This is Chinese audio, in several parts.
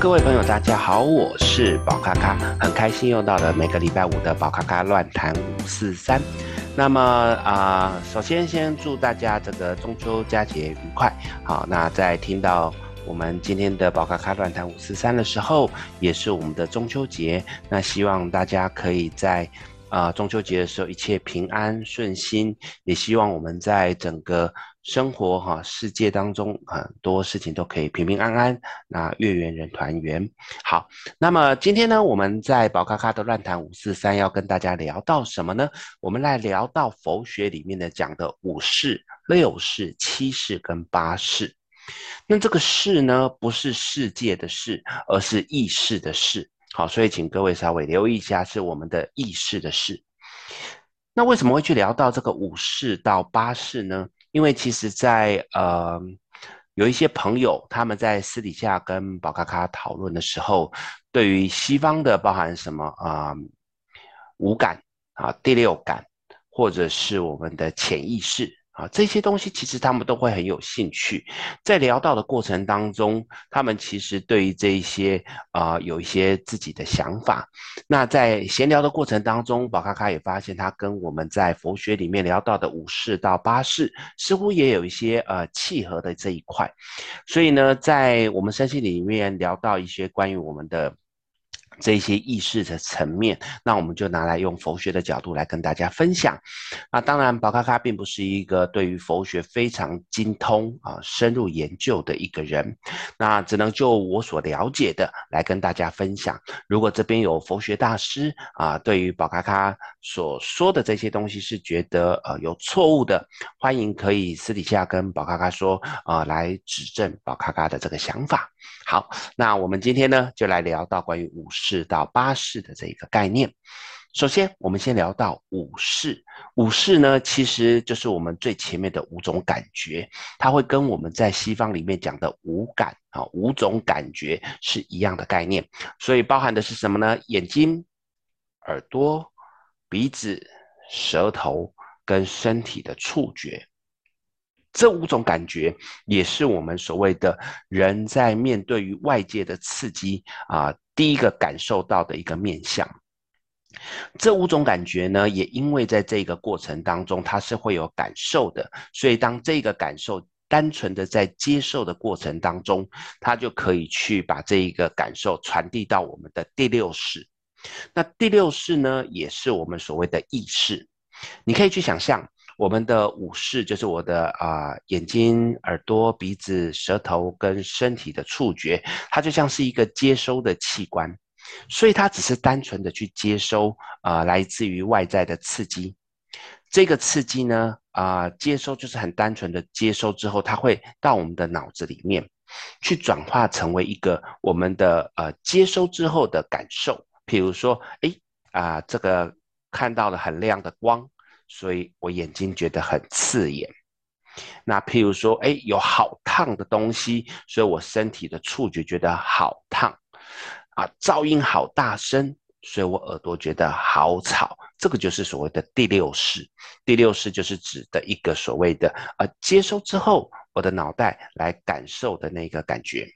各位朋友，大家好，我是宝咖咖，很开心又到了每个礼拜五的宝咖咖乱谈五四三。那么啊、首先先祝大家这个中秋佳节愉快。好，那在听到我们今天的宝咖咖乱谈五四三的时候，也是我们的中秋节。那希望大家可以在啊、中秋节的时候一切平安顺心，也希望我们在整个。生活哈，世界当中很多事情都可以平平安安，那月圆人团圆。好，那么今天呢，我们在宝咖咖的乱谈五四三要跟大家聊到什么呢？我们来聊到佛学里面的讲的五世、六世、七世跟八世。那这个世呢，不是世界的识，而是意识的识。好，所以请各位稍微留意一下，是我们的意识的识。那为什么会去聊到这个五世到八世呢？因为其实在，在呃，有一些朋友他们在私底下跟宝咖咖讨论的时候，对于西方的包含什么啊、五感啊，第六感，或者是我们的潜意识。啊，这些东西其实他们都会很有兴趣，在聊到的过程当中，他们其实对于这一些啊、有一些自己的想法。那在闲聊的过程当中，宝咖咖也发现他跟我们在佛学里面聊到的五识到八识，似乎也有一些呃契合的这一块。所以呢，在我们身心里面聊到一些关于我们的。这些意识的层面，那我们就拿来用佛学的角度来跟大家分享。那当然，宝咖咖并不是一个对于佛学非常精通啊、深入研究的一个人，那只能就我所了解的来跟大家分享。如果这边有佛学大师啊，对于宝咖咖所说的这些东西是觉得呃有错误的，欢迎可以私底下跟宝咖咖说啊，来指正宝咖咖的这个想法。好，那我们今天呢，就来聊到关于五式到八式的这一个概念。首先，我们先聊到五式。五式呢，其实就是我们最前面的五种感觉，它会跟我们在西方里面讲的五感啊，五种感觉是一样的概念。所以包含的是什么呢？眼睛、耳朵、鼻子、舌头跟身体的触觉。这五种感觉也是我们所谓的人在面对于外界的刺激啊，第一个感受到的一个面向。这五种感觉呢，也因为在这个过程当中，它是会有感受的，所以当这个感受单纯的在接受的过程当中，它就可以去把这一个感受传递到我们的第六识。那第六识呢，也是我们所谓的意识。你可以去想象。我们的五识就是我的啊、眼睛、耳朵、鼻子、舌头跟身体的触觉，它就像是一个接收的器官，所以它只是单纯的去接收啊、来自于外在的刺激。这个刺激呢啊、接收就是很单纯的接收之后，它会到我们的脑子里面去转化成为一个我们的呃接收之后的感受，譬如说，哎啊、这个看到了很亮的光。所以我眼睛觉得很刺眼。那譬如说，哎，有好烫的东西，所以我身体的触觉觉得好烫。啊，噪音好大声，所以我耳朵觉得好吵。这个就是所谓的第六式。第六式就是指的一个所谓的呃，接收之后，我的脑袋来感受的那个感觉。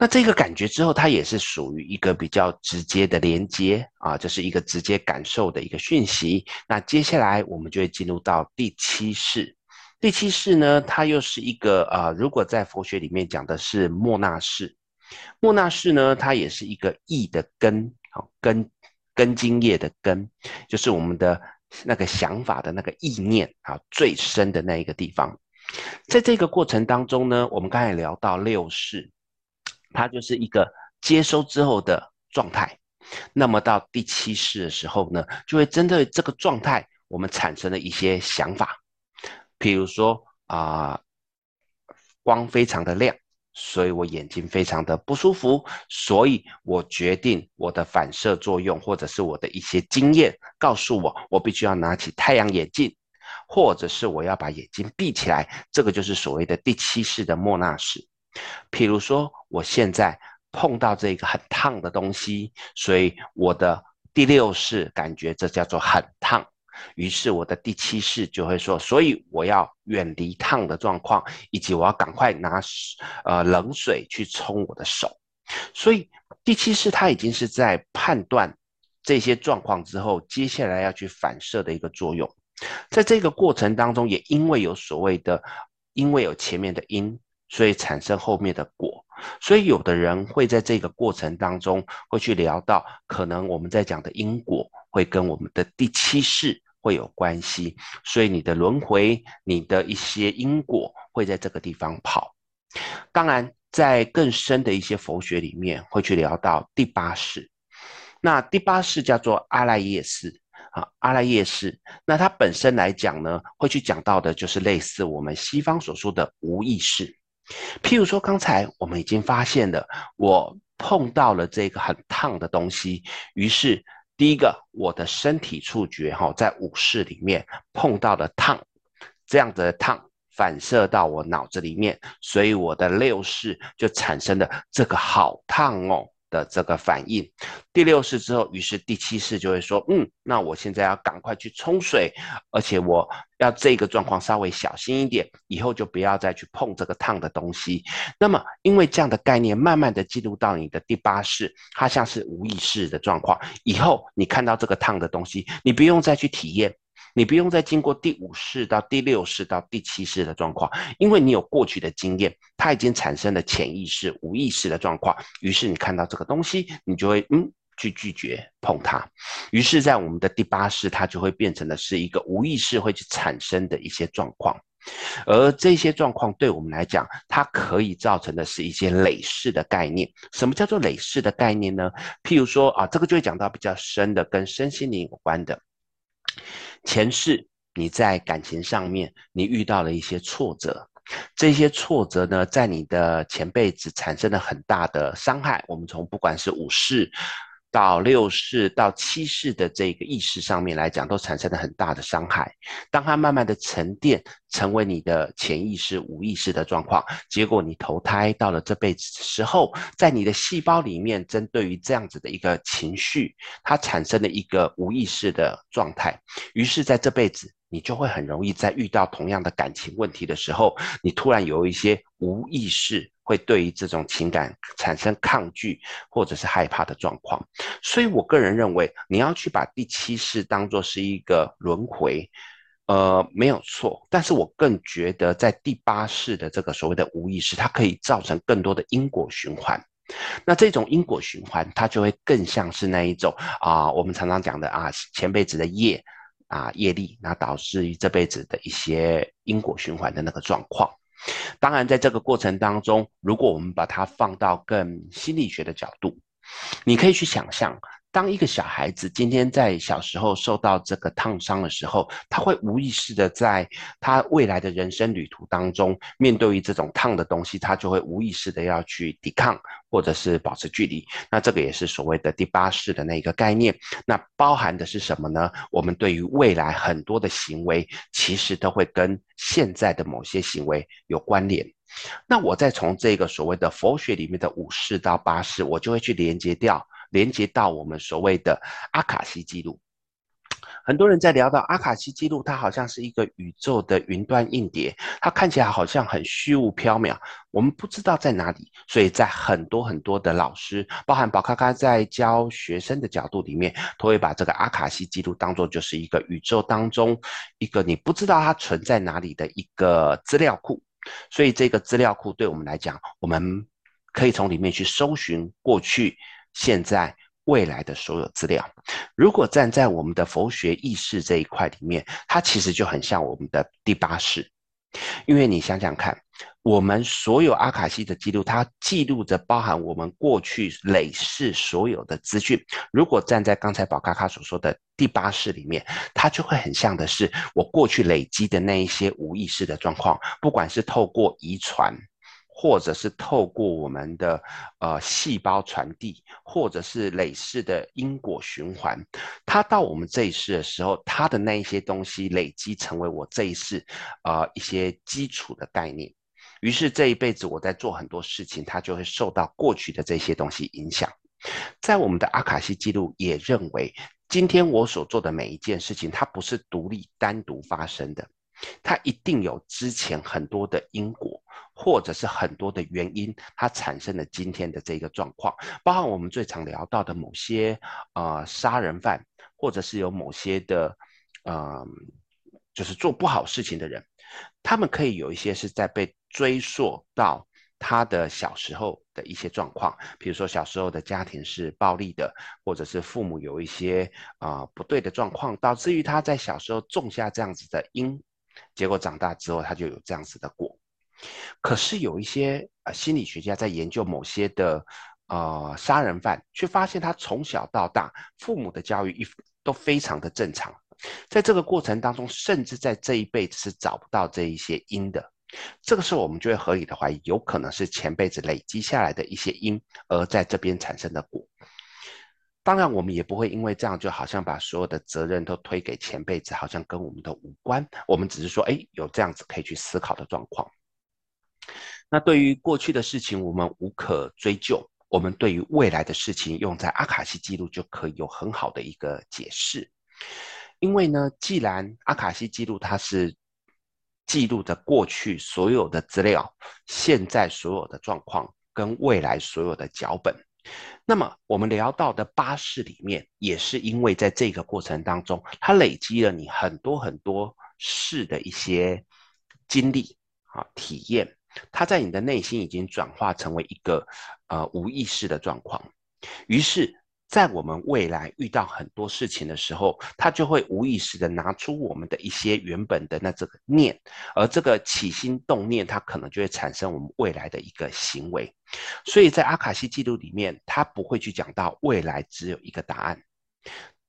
那这个感觉之后，它也是属于一个比较直接的连接啊，这是一个直接感受的一个讯息。那接下来我们就会进入到第七式。第七式呢，它又是一个啊，如果在佛学里面讲的是莫那式，莫那式呢，它也是一个意的根，好根根茎叶的根，就是我们的那个想法的那个意念啊，最深的那一个地方。在这个过程当中呢，我们刚才聊到六式。它就是一个接收之后的状态，那么到第七世的时候呢，就会针对这个状态，我们产生了一些想法，比如说啊、光非常的亮，所以我眼睛非常的不舒服，所以我决定我的反射作用或者是我的一些经验告诉我，我必须要拿起太阳眼镜，或者是我要把眼睛闭起来，这个就是所谓的第七世的莫那识。譬如说，我现在碰到这个很烫的东西，所以我的第六式感觉这叫做很烫。于是我的第七式就会说，所以我要远离烫的状况，以及我要赶快拿呃冷水去冲我的手。所以第七式它已经是在判断这些状况之后，接下来要去反射的一个作用。在这个过程当中，也因为有所谓的，因为有前面的因，所以产生后面的果。所以有的人会在这个过程当中会去聊到，可能我们在讲的因果会跟我们的第七世会有关系，所以你的轮回，你的一些因果会在这个地方跑。当然，在更深的一些佛学里面会去聊到第八世，那第八世叫做阿赖耶识啊，阿赖耶识。那它本身来讲呢，会去讲到的就是类似我们西方所说的无意识。譬如说，刚才我们已经发现了，我碰到了这个很烫的东西，于是第一个，我的身体触觉哈，在五识里面碰到了烫，这样子的烫反射到我脑子里面，所以我的六识就产生了这个好烫哦。的这个反应，第六识之后，于是第七识就会说，嗯，那我现在要赶快去冲水，而且我要这个状况稍微小心一点，以后就不要再去碰这个烫的东西。那么，因为这样的概念慢慢的进入到你的第八识，它像是无意识的状况，以后你看到这个烫的东西，你不用再去体验。你不用再经过第五世到第六世到第七世的状况，因为你有过去的经验，它已经产生了潜意识、无意识的状况。于是你看到这个东西，你就会嗯去拒绝碰它。于是，在我们的第八世，它就会变成的是一个无意识会去产生的一些状况。而这些状况对我们来讲，它可以造成的是一些累世的概念。什么叫做累世的概念呢？譬如说啊，这个就会讲到比较深的，跟身心灵有关的。前世你在感情上面，你遇到了一些挫折，这些挫折呢，在你的前辈子产生了很大的伤害。我们从不管是武士。到六世到七世的这个意识上面来讲，都产生了很大的伤害。当它慢慢的沉淀，成为你的潜意识、无意识的状况，结果你投胎到了这辈子的时候，在你的细胞里面，针对于这样子的一个情绪，它产生了一个无意识的状态。于是，在这辈子，你就会很容易在遇到同样的感情问题的时候，你突然有一些无意识。会对于这种情感产生抗拒或者是害怕的状况，所以我个人认为，你要去把第七世当作是一个轮回，呃，没有错。但是我更觉得，在第八世的这个所谓的无意识，它可以造成更多的因果循环。那这种因果循环，它就会更像是那一种啊、我们常常讲的啊，前辈子的业啊业力，那导致于这辈子的一些因果循环的那个状况。当然，在这个过程当中，如果我们把它放到更心理学的角度，你可以去想象，当一个小孩子今天在小时候受到这个烫伤的时候，他会无意识的在他未来的人生旅途当中，面对于这种烫的东西，他就会无意识的要去抵抗。或者是保持距离，那这个也是所谓的第八识的那个概念。那包含的是什么呢？我们对于未来很多的行为，其实都会跟现在的某些行为有关联。那我再从这个所谓的佛学里面的五识到八识，我就会去连接掉，连接到我们所谓的阿卡西记录。很多人在聊到阿卡西记录，它好像是一个宇宙的云端硬碟，它看起来好像很虚无缥缈，我们不知道在哪里。所以在很多很多的老师，包含宝咖咖在教学生的角度里面，都会把这个阿卡西记录当作就是一个宇宙当中一个你不知道它存在哪里的一个资料库。所以这个资料库对我们来讲，我们可以从里面去搜寻过去、现在。未来的所有资料，如果站在我们的佛学意识这一块里面，它其实就很像我们的第八识，因为你想想看，我们所有阿卡西的记录，它记录着包含我们过去累世所有的资讯。如果站在刚才宝咖咖所说的第八识里面，它就会很像的是我过去累积的那一些无意识的状况，不管是透过遗传。或者是透过我们的呃细胞传递，或者是累世的因果循环，它到我们这一世的时候，它的那一些东西累积成为我这一世呃一些基础的概念。于是这一辈子我在做很多事情，它就会受到过去的这些东西影响。在我们的阿卡西记录也认为，今天我所做的每一件事情，它不是独立单独发生的，它一定有之前很多的因果，或者是很多的原因，它产生了今天的这个状况。包含我们最常聊到的某些呃杀人犯，或者是有某些的呃，就是做不好事情的人，他们可以有一些是在被追溯到。他的小时候的一些状况，比如说小时候的家庭是暴力的，或者是父母有一些啊、不对的状况，导致于他在小时候种下这样子的因，结果长大之后他就有这样子的果。可是有一些呃心理学家在研究某些的呃杀人犯，却发现他从小到大父母的教育一都非常的正常，在这个过程当中，甚至在这一辈子是找不到这一些因的。这个时候，我们就会合理的怀疑，有可能是前辈子累积下来的一些因，而在这边产生的果。当然，我们也不会因为这样，就好像把所有的责任都推给前辈子，好像跟我们都无关。我们只是说，哎，有这样子可以去思考的状况。那对于过去的事情，我们无可追究；我们对于未来的事情，用在阿卡西记录就可以有很好的一个解释。因为呢，既然阿卡西记录它是。记录着过去所有的资料，现在所有的状况跟未来所有的脚本。那么我们聊到的八世里面，也是因为在这个过程当中，它累积了你很多很多事的一些经历啊体验，它在你的内心已经转化成为一个呃无意识的状况，于是。在我们未来遇到很多事情的时候，它就会无意识的拿出我们的一些原本的那这个念，而这个起心动念，它可能就会产生我们未来的一个行为。所以在阿卡西记录里面，他不会去讲到未来只有一个答案。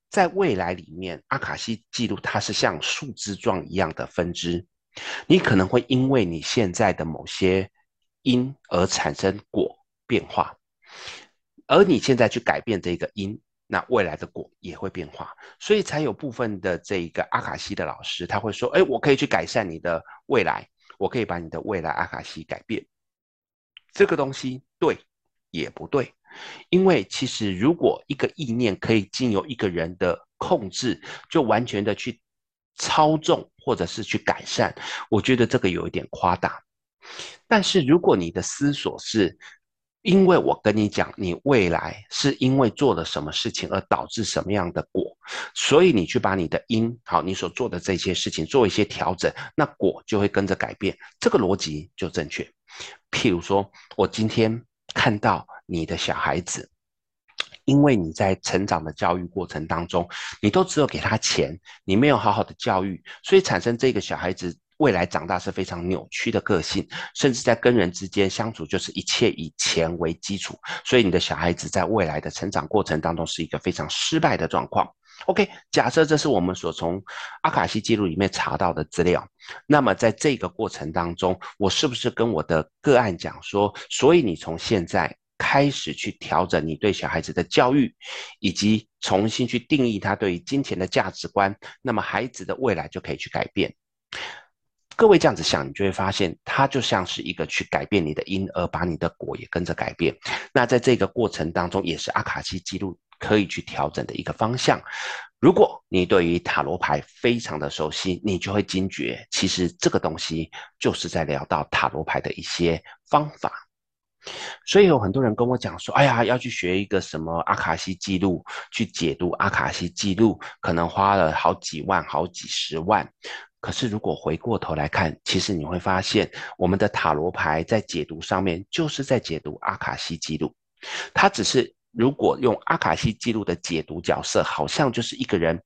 在未来里面，阿卡西记录它是像树枝状一样的分支，你可能会因为你现在的某些因而产生果变化。而你现在去改变这个因，那未来的果也会变化，所以才有部分的这个阿卡西的老师，他会说：“哎，我可以去改善你的未来，我可以把你的未来阿卡西改变。”这个东西对也不对，因为其实如果一个意念可以经由一个人的控制，就完全的去操纵或者是去改善，我觉得这个有一点夸大。但是如果你的思索是，因为我跟你讲，你未来是因为做了什么事情而导致什么样的果，所以你去把你的因，好，你所做的这些事情做一些调整，那果就会跟着改变，这个逻辑就正确。譬如说，我今天看到你的小孩子，因为你在成长的教育过程当中，你都只有给他钱，你没有好好的教育，所以产生这个小孩子。未来长大是非常扭曲的个性，甚至在跟人之间相处就是一切以钱为基础，所以你的小孩子在未来的成长过程当中是一个非常失败的状况。OK，假设这是我们所从阿卡西记录里面查到的资料，那么在这个过程当中，我是不是跟我的个案讲说，所以你从现在开始去调整你对小孩子的教育，以及重新去定义他对于金钱的价值观，那么孩子的未来就可以去改变。各位这样子想，你就会发现，它就像是一个去改变你的因，而把你的果也跟着改变。那在这个过程当中，也是阿卡西记录可以去调整的一个方向。如果你对于塔罗牌非常的熟悉，你就会惊觉，其实这个东西就是在聊到塔罗牌的一些方法。所以有很多人跟我讲说，哎呀，要去学一个什么阿卡西记录，去解读阿卡西记录，可能花了好几万、好几十万。可是，如果回过头来看，其实你会发现，我们的塔罗牌在解读上面，就是在解读阿卡西记录。它只是如果用阿卡西记录的解读角色，好像就是一个人，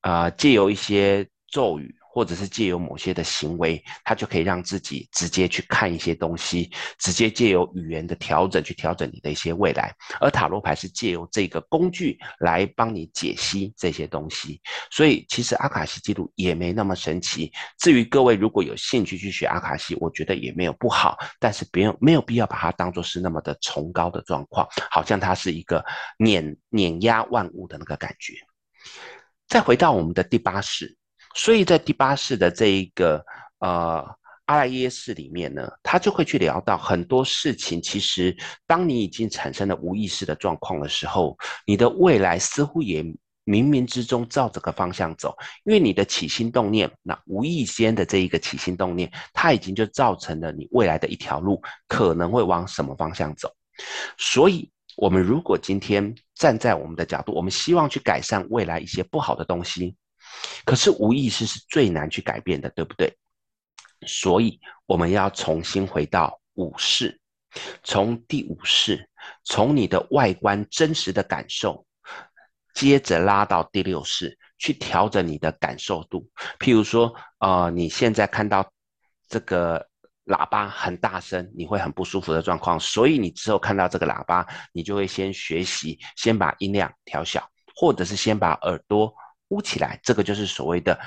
啊、借由一些咒语。或者是借由某些的行为，他就可以让自己直接去看一些东西，直接借由语言的调整去调整你的一些未来。而塔罗牌是借由这个工具来帮你解析这些东西，所以其实阿卡西记录也没那么神奇。至于各位如果有兴趣去学阿卡西，我觉得也没有不好，但是不用没有必要把它当做是那么的崇高的状况，好像它是一个碾碾压万物的那个感觉。再回到我们的第八式。所以在第八世的这一个呃阿赖耶识里面呢，他就会去聊到很多事情。其实，当你已经产生了无意识的状况的时候，你的未来似乎也冥冥之中照这个方向走，因为你的起心动念，那无意间的这一个起心动念，它已经就造成了你未来的一条路可能会往什么方向走。所以，我们如果今天站在我们的角度，我们希望去改善未来一些不好的东西，可是无意识是最难去改变的，对不对？所以，我们要重新回到五识，从第五识，从你的外观真实的感受。接着拉到第六识去调整你的感受度，譬如说，呃，你现在看到这个喇叭很大声，你会很不舒服的状况，所以你之后看到这个喇叭，你就会先学习，先把音量调小，或者是先把耳朵呼起来，这个就是所谓的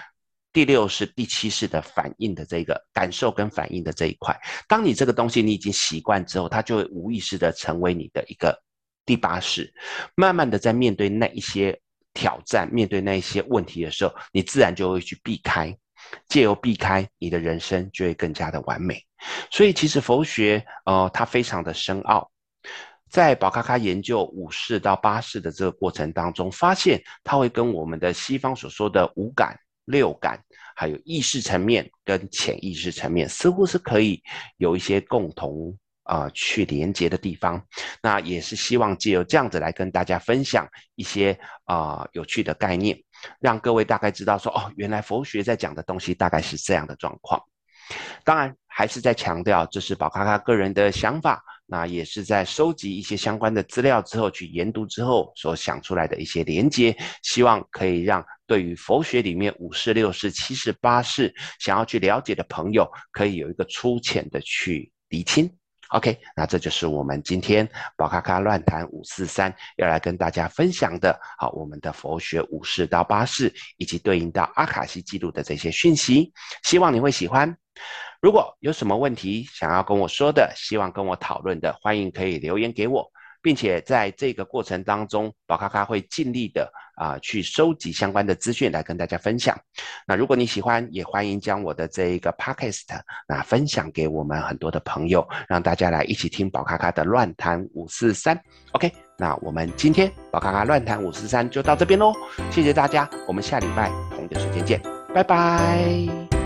第六式、第七式的反应的这个感受跟反应的这一块。当你这个东西你已经习惯之后，它就会无意识的成为你的一个。第八式，慢慢的在面对那一些挑战，面对那一些问题的时候，你自然就会去避开，借由避开，你的人生就会更加的完美。所以其实佛学，呃，它非常的深奥，在宝咖咖研究五识到八识的这个过程当中，发现它会跟我们的西方所说的五感、六感，还有意识层面跟潜意识层面，似乎是可以有一些共同。啊、去连接的地方，那也是希望借由这样子来跟大家分享一些啊、有趣的概念，让各位大概知道说，哦，原来佛学在讲的东西大概是这样的状况。当然，还是在强调，这是宝咖咖个人的想法，那也是在收集一些相关的资料之后，去研读之后所想出来的一些连接，希望可以让对于佛学里面五识、六识、七识、八识想要去了解的朋友，可以有一个粗浅的去厘清。OK，那这就是我们今天宝咖咖乱谈五四三要来跟大家分享的，好，我们的佛学五世到八世，以及对应到阿卡西记录的这些讯息，希望你会喜欢。如果有什么问题想要跟我说的，希望跟我讨论的，欢迎可以留言给我。并且在这个过程当中，宝咖咖会尽力的啊、去收集相关的资讯来跟大家分享。那如果你喜欢，也欢迎将我的这一个 podcast 那分享给我们很多的朋友，让大家来一起听宝咖咖的乱谈五四三。OK，那我们今天宝咖咖乱谈五四三就到这边喽，谢谢大家，我们下礼拜同一个时间见，拜拜。